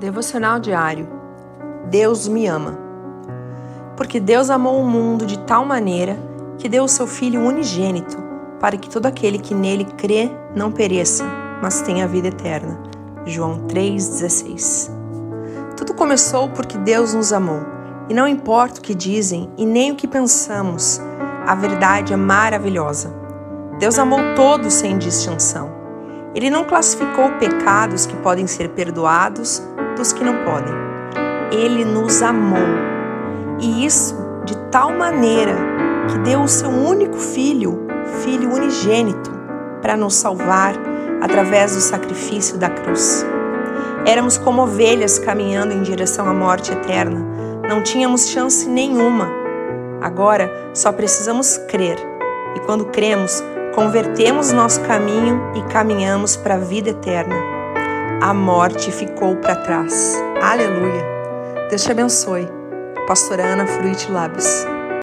Devocional diário. Deus me ama. Porque Deus amou o mundo de tal maneira que deu o seu Filho unigênito, para que todo aquele que nele crê não pereça, mas tenha vida eterna. João 3,16. Tudo começou porque Deus nos amou, e não importa o que dizem e nem o que pensamos, a verdade é maravilhosa. Deus amou todos sem distinção. Ele não classificou pecados que podem ser perdoados dos que não podem. Ele nos amou. E isso de tal maneira que deu o seu único filho, filho unigênito, para nos salvar através do sacrifício da cruz. Éramos como ovelhas caminhando em direção à morte eterna. Não tínhamos chance nenhuma. Agora só precisamos crer. E quando cremos, convertemos nosso caminho e caminhamos para a vida eterna. A morte ficou para trás. Aleluia. Deus te abençoe. Pastora Ana Fruit Labs.